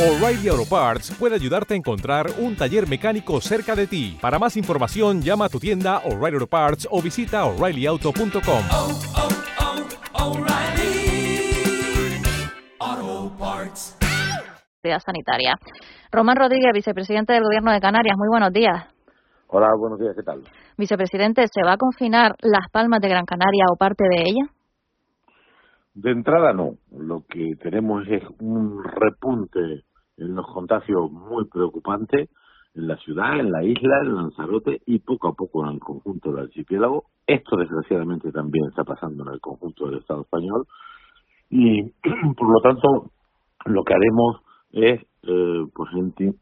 O'Reilly Auto Parts puede ayudarte a encontrar un taller mecánico cerca de ti. Para más información, llama a tu tienda O'Reilly Auto Parts o visita oreillyauto.com. oh, oh, O'Reilly Auto Parts. Seguridad Sanitaria. Román Rodríguez, vicepresidente del Gobierno de Canarias. Muy buenos días. Hola, buenos días, ¿qué tal? Vicepresidente, ¿se va a confinar Las Palmas de Gran Canaria o parte de ella? De entrada no, lo que tenemos es un repunte en los contagios muy preocupante en la ciudad, en la isla, en Lanzarote y poco a poco en el conjunto del archipiélago. Esto desgraciadamente también está pasando en el conjunto del Estado español y por lo tanto lo que haremos es eh, pues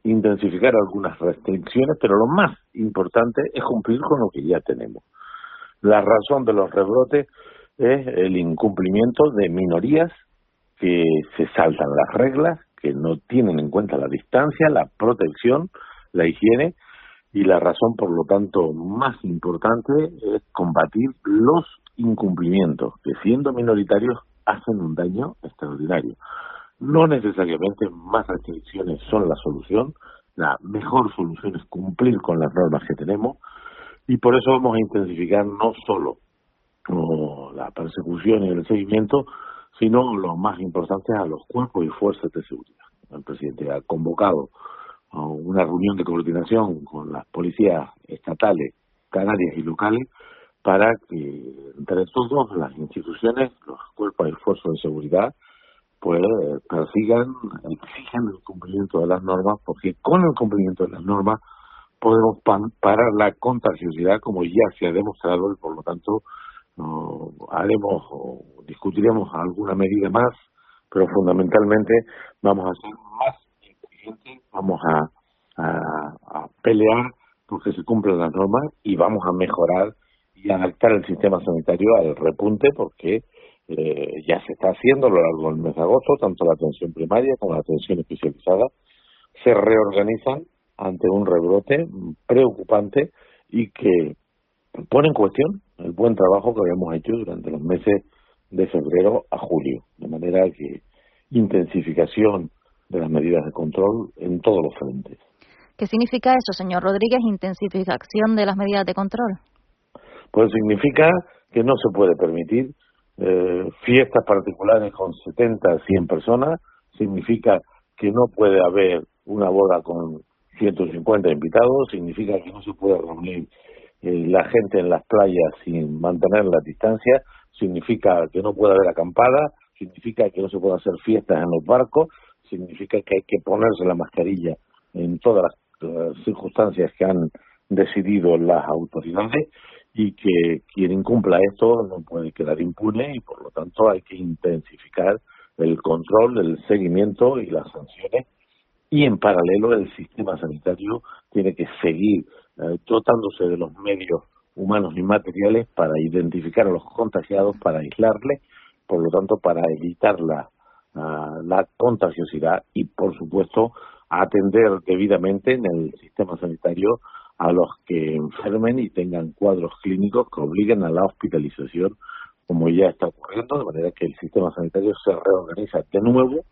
intensificar algunas restricciones, pero lo más importante es cumplir con lo que ya tenemos. La razón de los rebrotes es el incumplimiento de minorías que se saltan las reglas, que no tienen en cuenta la distancia, la protección, la higiene y la razón, por lo tanto, más importante es combatir los incumplimientos que siendo minoritarios hacen un daño extraordinario. No necesariamente más restricciones son la solución, la mejor solución es cumplir con las normas que tenemos y por eso vamos a intensificar no solo o la persecución y el seguimiento, sino lo más importante a los cuerpos y fuerzas de seguridad. El presidente ha convocado una reunión de coordinación con las policías estatales, canarias y locales para que entre todos las instituciones, los cuerpos y fuerzas de seguridad, pues persigan, exijan el cumplimiento de las normas, porque con el cumplimiento de las normas podemos parar la contagiosidad como ya se ha demostrado y por lo tanto haremos o discutiremos alguna medida más, pero fundamentalmente vamos a ser más inteligentes, vamos a, a, a pelear porque se cumplan las normas y vamos a mejorar y adaptar el sistema sanitario al repunte porque eh, ya se está haciendo a lo largo del mes de agosto, tanto la atención primaria como la atención especializada se reorganizan ante un rebrote preocupante y que pone en cuestión el buen trabajo que habíamos hecho durante los meses de febrero a julio, de manera que intensificación de las medidas de control en todos los frentes. ¿Qué significa eso, señor Rodríguez, intensificación de las medidas de control? Pues significa que no se puede permitir eh, fiestas particulares con 70, 100 personas, significa que no puede haber una boda con 150 invitados, significa que no se puede reunir eh, la gente en las playas sin mantener la distancia, significa que no puede haber acampada, significa que no se puede hacer fiestas en los barcos, significa que hay que ponerse la mascarilla en todas las eh, circunstancias que han decidido las autoridades y que quien incumpla esto no puede quedar impune y por lo tanto hay que intensificar el control, el seguimiento y las sanciones. Y en paralelo el sistema sanitario tiene que seguir eh, dotándose de los medios humanos y materiales para identificar a los contagiados, para aislarles, por lo tanto para evitar la, ah, la contagiosidad y por supuesto atender debidamente en el sistema sanitario a los que enfermen y tengan cuadros clínicos que obliguen a la hospitalización, como ya está ocurriendo, de manera que el sistema sanitario se reorganiza de nuevo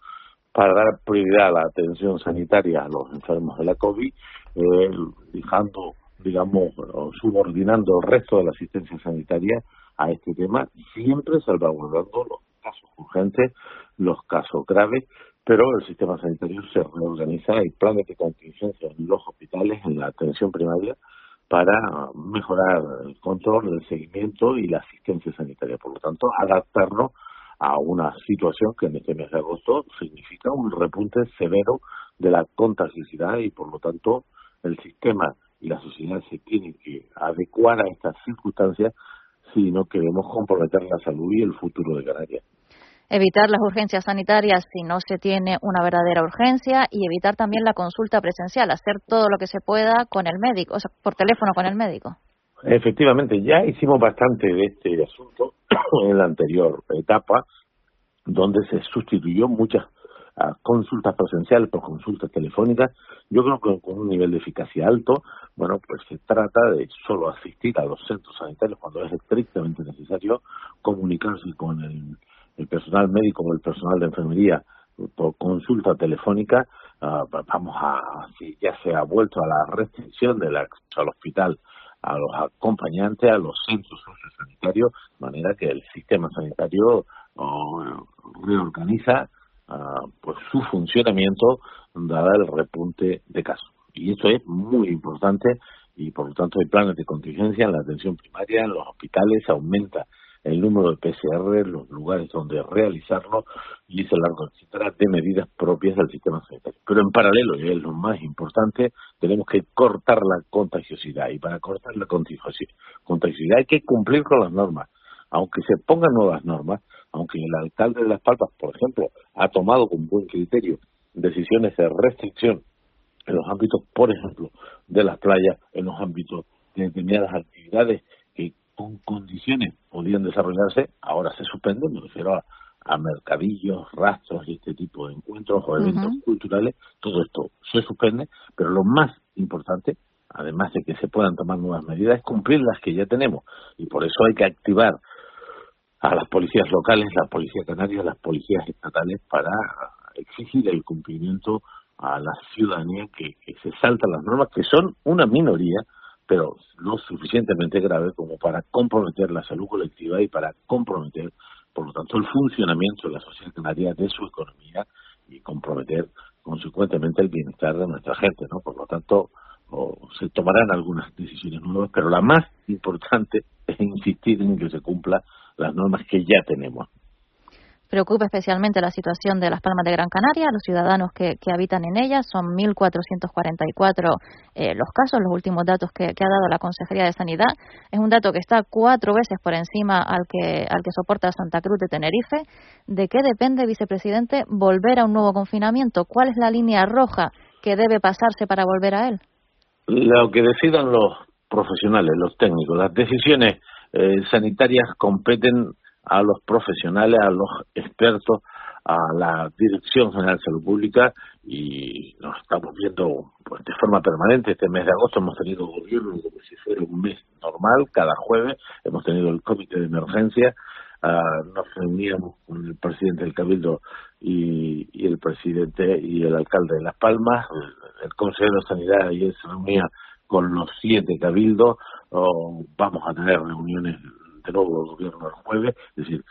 para dar prioridad a la atención sanitaria a los enfermos de la COVID, eh, dejando, digamos, subordinando el resto de la asistencia sanitaria a este tema, siempre salvaguardando los casos urgentes, los casos graves, pero el sistema sanitario se reorganiza, hay planes de contingencia en los hospitales, en la atención primaria, para mejorar el control, el seguimiento y la asistencia sanitaria. Por lo tanto, adaptarnos a una situación que en este mes de agosto significa un repunte severo de la contagiosidad y, por lo tanto, el sistema y la sociedad se tienen que adecuar a estas circunstancias si no queremos comprometer la salud y el futuro de Canarias. Evitar las urgencias sanitarias si no se tiene una verdadera urgencia y evitar también la consulta presencial, hacer todo lo que se pueda con el médico, o sea, por teléfono con el médico. Efectivamente, ya hicimos bastante de este asunto en la anterior etapa, donde se sustituyó muchas ah, consultas presenciales por consultas telefónicas. Yo creo que con un nivel de eficacia alto, bueno, pues se trata de solo asistir a los centros sanitarios cuando es estrictamente necesario, comunicarse con el, el personal médico o el personal de enfermería por consulta telefónica, ah, vamos a, si ya se ha vuelto a la restricción del acceso al hospital a los acompañantes, a los centros sociosanitarios, de manera que el sistema sanitario reorganiza ah, pues su funcionamiento dada el repunte de casos. Y esto es muy importante y por lo tanto hay planes de contingencia en la atención primaria, en los hospitales, aumenta el número de PCR, los lugares donde realizarlo y se largo etcétera de medidas propias del sistema sanitario. Pero en paralelo, y es lo más importante, tenemos que cortar la contagiosidad y para cortar la contagiosidad hay que cumplir con las normas. Aunque se pongan nuevas normas, aunque el alcalde de Las Palmas, por ejemplo, ha tomado con buen criterio decisiones de restricción en los ámbitos, por ejemplo, de las playas, en los ámbitos de determinadas actividades con condiciones podían desarrollarse, ahora se suspenden, me refiero a, mercadillos, rastros y este tipo de encuentros o eventos culturales, todo esto se suspende, pero lo más importante, además de que se puedan tomar nuevas medidas, es cumplir las que ya tenemos. Y por eso hay que activar a las policías locales, la policía canaria, las policías estatales para exigir el cumplimiento a la ciudadanía que, se saltan las normas, que son una minoría, pero no suficientemente grave como para comprometer la salud colectiva y para comprometer, por lo tanto, el funcionamiento de la sociedad canaria, de su economía y comprometer consecuentemente el bienestar de nuestra gente, ¿no? Por lo tanto, se tomarán algunas decisiones nuevas, pero la más importante es insistir en que se cumpla las normas que ya tenemos. Preocupa especialmente la situación de las Palmas de Gran Canaria, los ciudadanos que, habitan en ellas. Son 1.444 eh, los casos, los últimos datos que, ha dado la Consejería de Sanidad. Es un dato que está cuatro veces por encima al que, al que soporta Santa Cruz de Tenerife. ¿De qué depende, vicepresidente, volver a un nuevo confinamiento? ¿Cuál es la línea roja que debe pasarse para volver a él? Lo que decidan los profesionales, los técnicos, las decisiones eh, sanitarias competen a los profesionales, a los expertos, a la Dirección General de Salud Pública y nos estamos viendo pues, de forma permanente. Este mes de agosto hemos tenido gobierno como si fuera un mes normal, cada jueves hemos tenido el comité de emergencia, ah, nos reuníamos con el presidente del Cabildo y, y, el presidente y el alcalde de Las Palmas, el, consejero de Sanidad ayer se reunía con los siete cabildos, vamos a tener reuniones de nuevo el gobierno el jueves, es decir,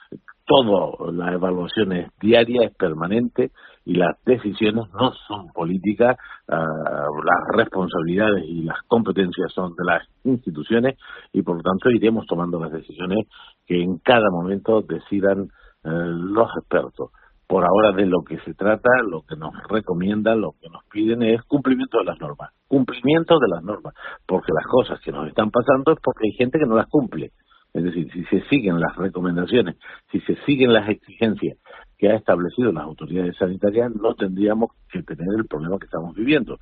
toda la evaluación es diaria, es permanente y las decisiones no son políticas, ah, las responsabilidades y las competencias son de las instituciones y por lo tanto iremos tomando las decisiones que en cada momento decidan eh, los expertos. Por ahora de lo que se trata, lo que nos recomiendan, lo que nos piden es cumplimiento de las normas, cumplimiento de las normas, porque las cosas que nos están pasando es porque hay gente que no las cumple. Es decir, si se siguen las recomendaciones, si se siguen las exigencias que ha establecido las autoridades sanitarias, no tendríamos que tener el problema que estamos viviendo.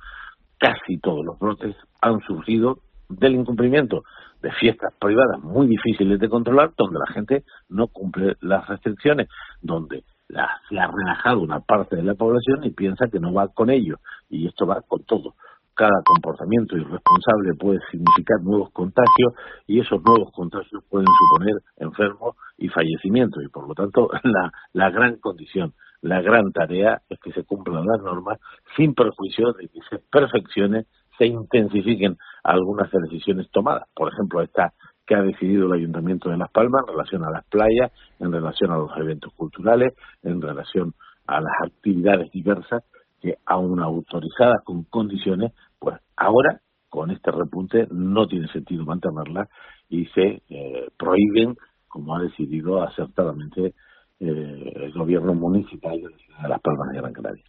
Casi todos los brotes han surgido del incumplimiento de fiestas privadas muy difíciles de controlar, donde la gente no cumple las restricciones, donde se ha relajado una parte de la población y piensa que no va con ello. Y esto va con todo cada comportamiento irresponsable puede significar nuevos contagios y esos nuevos contagios pueden suponer enfermos y fallecimientos y por lo tanto la, la gran condición, la gran tarea es que se cumplan las normas sin perjuicio de que se perfeccione, se intensifiquen algunas decisiones tomadas. Por ejemplo, esta que ha decidido el Ayuntamiento de Las Palmas en relación a las playas, en relación a los eventos culturales, en relación a las actividades diversas que aún autorizadas con condiciones, pues ahora con este repunte no tiene sentido mantenerla y se eh, prohíben, como ha decidido acertadamente eh, el gobierno municipal de Las Palmas de Gran Canaria.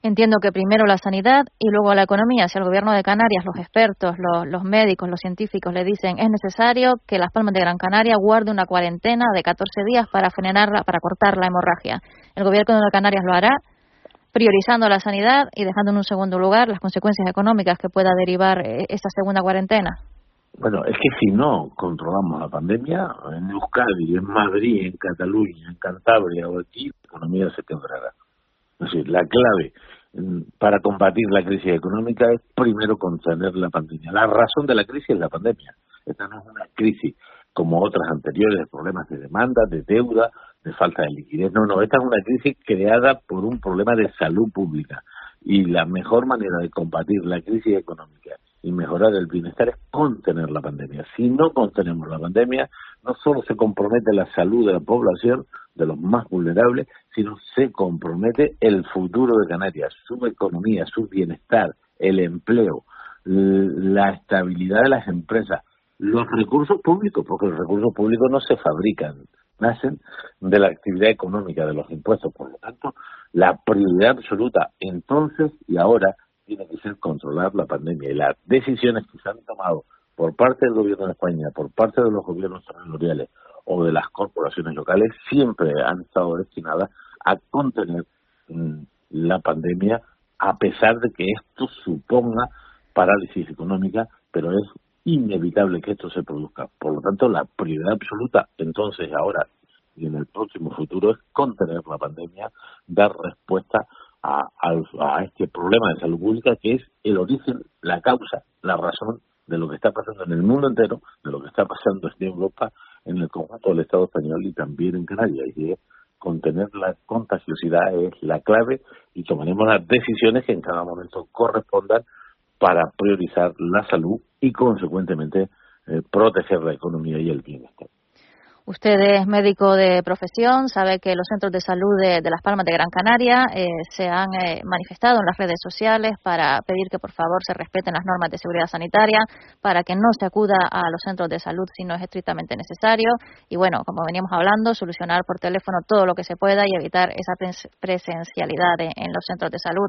Entiendo que primero la sanidad y luego la economía. Si el gobierno de Canarias, los expertos, los, los, médicos, los científicos le dicen es necesario que Las Palmas de Gran Canaria guarde una cuarentena de 14 días para frenarla, para cortar la hemorragia. El gobierno de Canarias lo hará priorizando la sanidad y dejando en un segundo lugar las consecuencias económicas que pueda derivar eh, esta segunda cuarentena? Bueno, es que si no controlamos la pandemia, en Euskadi, en Madrid, en Cataluña, en Cantabria o aquí, la economía se quebrará. Es decir, la clave mm, para combatir la crisis económica es primero contener la pandemia. La razón de la crisis es la pandemia. Esta no es una crisis como otras anteriores de problemas de demanda, de deuda, de falta de liquidez. No, no, esta es una crisis creada por un problema de salud pública. Y la mejor manera de combatir la crisis económica y mejorar el bienestar es contener la pandemia. Si no contenemos la pandemia, no solo se compromete la salud de la población, de los más vulnerables, sino se compromete el futuro de Canarias, su economía, su bienestar, el empleo, la estabilidad de las empresas, los recursos públicos, porque los recursos públicos no se fabrican, nacen de la actividad económica, de los impuestos. Por lo tanto, la prioridad absoluta entonces y ahora tiene que ser controlar la pandemia y las decisiones que se han tomado por parte del gobierno de España, por parte de los gobiernos territoriales o de las corporaciones locales, siempre han estado destinadas a contener mm, la pandemia a pesar de que esto suponga parálisis económica, pero es inevitable que esto se produzca. Por lo tanto, la prioridad absoluta entonces, ahora y en el próximo futuro es contener la pandemia, dar respuesta a, a, este problema de salud pública que es el origen, la causa, la razón de lo que está pasando en el mundo entero, de lo que está pasando en Europa, en el conjunto del Estado español y también en Canarias. Y es contener la contagiosidad es la clave y tomaremos las decisiones que en cada momento correspondan para priorizar la salud y, consecuentemente, eh, proteger la economía y el bienestar. Usted es médico de profesión, sabe que los centros de salud de, Las Palmas de Gran Canaria eh, se han eh, manifestado en las redes sociales para pedir que por favor se respeten las normas de seguridad sanitaria, para que no se acuda a los centros de salud si no es estrictamente necesario y bueno, como veníamos hablando, solucionar por teléfono todo lo que se pueda y evitar esa presencialidad en los centros de salud.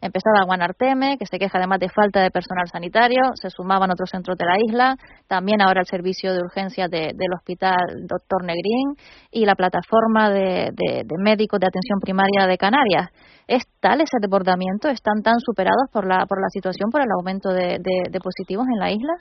Empezaba Guanarteme, que se queja además de falta de personal sanitario, se sumaban otros centros de la isla, también ahora el servicio de urgencia del hospital Doctor Negrín y la plataforma de, médicos de atención primaria de Canarias. ¿Es tal ese desbordamiento? ¿Están tan superados por la, por la situación, por el aumento de, de positivos en la isla?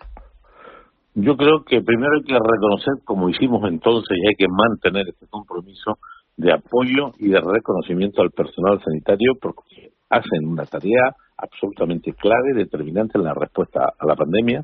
Yo creo que primero hay que reconocer, como hicimos entonces, y hay que mantener este compromiso de apoyo y de reconocimiento al personal sanitario, porque hacen una tarea absolutamente clave, determinante en la respuesta a la pandemia.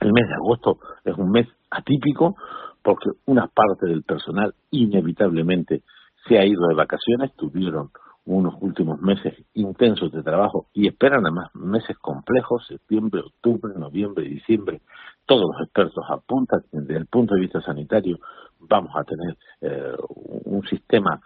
El mes de agosto es un mes atípico porque una parte del personal inevitablemente se ha ido de vacaciones, tuvieron unos últimos meses intensos de trabajo y esperan además meses complejos, septiembre, octubre, noviembre, diciembre. Todos los expertos apuntan desde el punto de vista sanitario vamos a tener eh, un sistema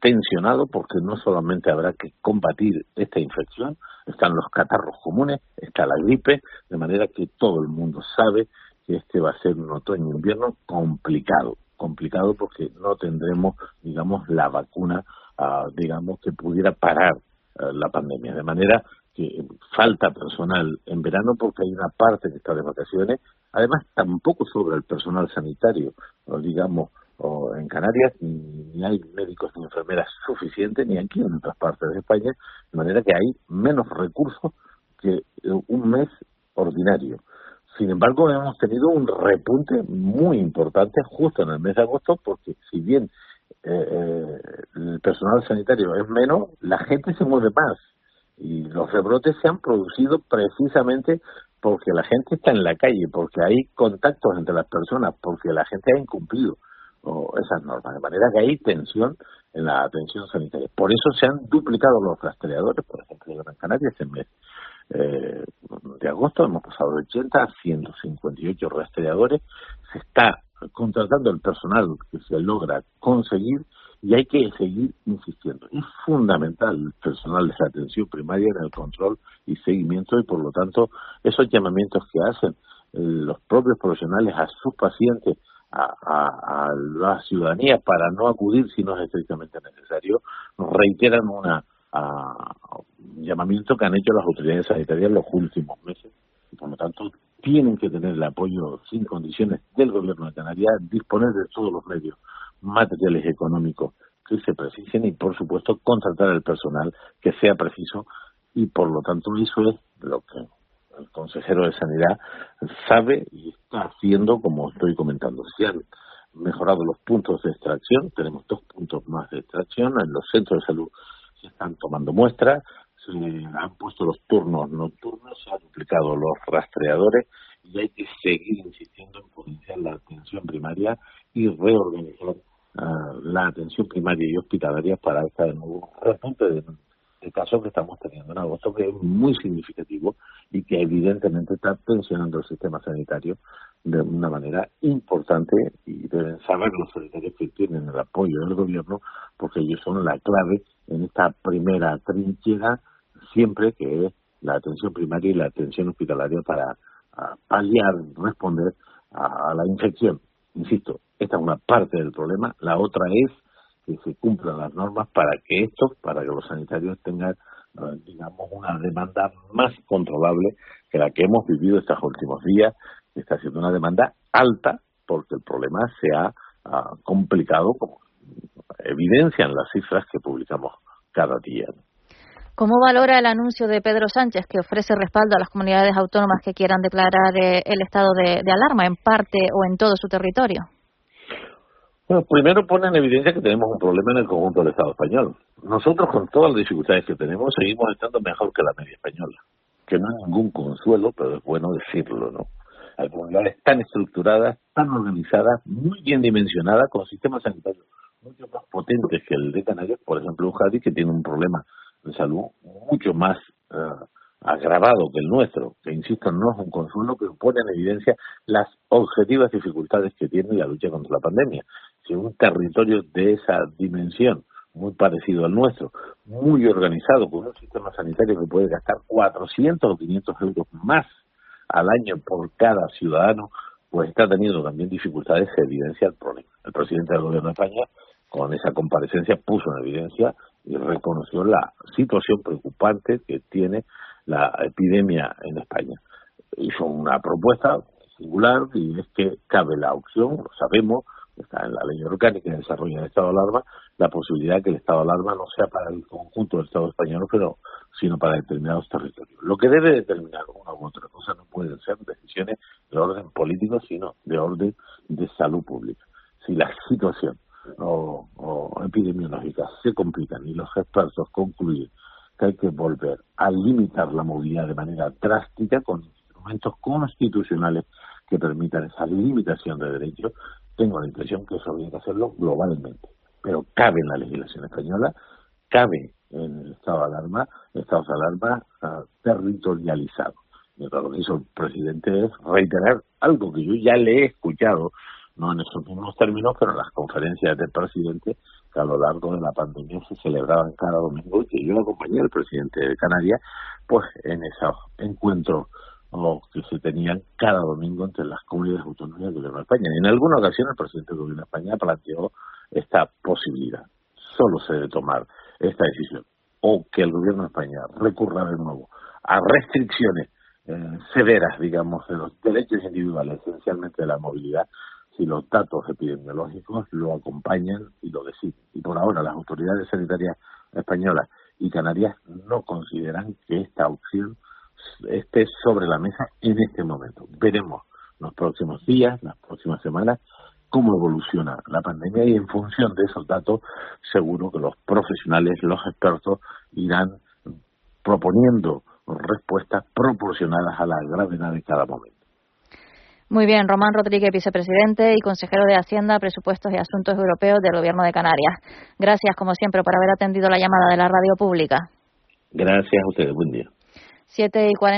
tensionado porque no solamente habrá que combatir esta infección, están los catarros comunes, está la gripe, de manera que todo el mundo sabe que este va a ser un otoño-invierno complicado, complicado porque no tendremos, digamos, la vacuna, ah, digamos, que pudiera parar ah, la pandemia, de manera que falta personal en verano porque hay una parte que está de vacaciones, además tampoco sobra el personal sanitario, digamos, o en Canarias ni, hay médicos ni enfermeras suficientes ni aquí en otras partes de España, de manera que hay menos recursos que eh, un mes ordinario. Sin embargo, hemos tenido un repunte muy importante justo en el mes de agosto, porque si bien eh, eh, el personal sanitario es menos, la gente se mueve más. Y los rebrotes se han producido precisamente porque la gente está en la calle, porque hay contactos entre las personas, porque la gente ha incumplido esas normas, de manera que hay tensión en la atención sanitaria. Por eso se han duplicado los rastreadores, por ejemplo, en Gran Canaria este mes eh, de agosto hemos pasado de 80 a 158 rastreadores, se está contratando el personal que se logra conseguir y hay que seguir insistiendo. Es fundamental el personal de atención primaria en el control y seguimiento y por lo tanto esos llamamientos que hacen eh, los propios profesionales a sus pacientes a, la ciudadanía para no acudir si no es estrictamente necesario, nos reiteran una, un llamamiento que han hecho las autoridades sanitarias en los últimos meses y por lo tanto tienen que tener el apoyo sin condiciones del gobierno de Canarias, disponer de todos los medios materiales y económicos que se precisen y por supuesto contratar el personal que sea preciso y por lo tanto eso es lo que el consejero de Sanidad sabe y está haciendo como estoy comentando. Se han mejorado los puntos de extracción, tenemos dos puntos más de extracción, en los centros de salud se están tomando muestras, se han puesto los turnos nocturnos, se han duplicado los rastreadores y hay que seguir insistiendo en potenciar la atención primaria y reorganizar la atención primaria y hospitalaria para este nuevo repunte de, de casos que estamos teniendo en agosto, que es muy significativo y que evidentemente está tensionando el sistema sanitario de una manera importante y deben saber los sanitarios que tienen el apoyo del gobierno porque ellos son la clave en esta primera trinchera siempre que es la atención primaria y la atención hospitalaria para paliar, responder a la infección. Insisto, esta es una parte del problema, la otra es que se cumplan las normas para que esto, para que los sanitarios tengan, eh, digamos, una demanda más controlable que la que hemos vivido estos últimos días, que está siendo una demanda alta porque el problema se ha complicado, como evidencian las cifras que publicamos cada día. ¿Cómo valora el anuncio de Pedro Sánchez que ofrece respaldo a las comunidades autónomas que quieran declarar eh, el estado de, alarma en parte o en todo su territorio? Primero pone en evidencia que tenemos un problema en el conjunto del Estado español. Nosotros, con todas las dificultades que tenemos, seguimos estando mejor que la media española. Que no hay ningún consuelo, pero es bueno decirlo, ¿no? Hay comunidades tan estructuradas, tan organizadas, muy bien dimensionadas, con sistemas sanitarios mucho más potentes que el de Canarias, por ejemplo, Euskadi, que tiene un problema de salud mucho más eh, agravado que el nuestro, que insisto, no es un consuelo, pero pone en evidencia las objetivas dificultades que tiene la lucha contra la pandemia. Si un territorio de esa dimensión, muy parecido al nuestro, muy organizado, con un sistema sanitario que puede gastar 400 o 500 euros más al año por cada ciudadano, pues está teniendo también dificultades, se evidencia el problema. El presidente del Gobierno de España, con esa comparecencia, puso en evidencia y reconoció la situación preocupante que tiene la epidemia en España. Hizo una propuesta singular y es que cabe la opción, lo sabemos, está en la ley orgánica de desarrollo del estado de alarma, la posibilidad de que el estado de alarma no sea para el conjunto del Estado español, pero sino para determinados territorios. Lo que debe determinar una u otra cosa no pueden ser decisiones de orden político, sino de orden de salud pública. Si la situación o, o epidemiológicas se complican y los expertos concluyen que hay que volver a limitar la movilidad de manera drástica con instrumentos constitucionales que permitan esa limitación de derechos, tengo la impresión que eso habría que hacerlo globalmente. Pero cabe en la legislación española, cabe en el estado de alarma, estados de alarma uh, territorializado. Mientras lo que hizo el presidente es reiterar algo que yo ya le he escuchado no en esos mismos términos, pero en las conferencias del presidente que a lo largo de la pandemia se celebraban cada domingo y que yo acompañé al presidente de Canarias, pues en esos encuentros que se tenían cada domingo entre las comunidades autónomas del gobierno de España. Y en alguna ocasión el presidente del gobierno de España planteó esta posibilidad. Solo se debe tomar esta decisión o que el gobierno de España recurra de nuevo a restricciones eh, severas, digamos, de los derechos individuales, esencialmente de la movilidad, si los datos epidemiológicos lo acompañan y lo deciden. Y por ahora las autoridades sanitarias españolas y canarias no consideran que esta opción esté sobre la mesa en este momento. Veremos los próximos días, las próximas semanas, cómo evoluciona la pandemia y en función de esos datos seguro que los profesionales, los expertos irán proponiendo respuestas proporcionadas a la gravedad de cada momento. Muy bien, Román Rodríguez, vicepresidente y consejero de Hacienda, Presupuestos y Asuntos Europeos del Gobierno de Canarias. Gracias, como siempre, por haber atendido la llamada de la radio pública. Gracias a ustedes. Buen día. 7 y 40.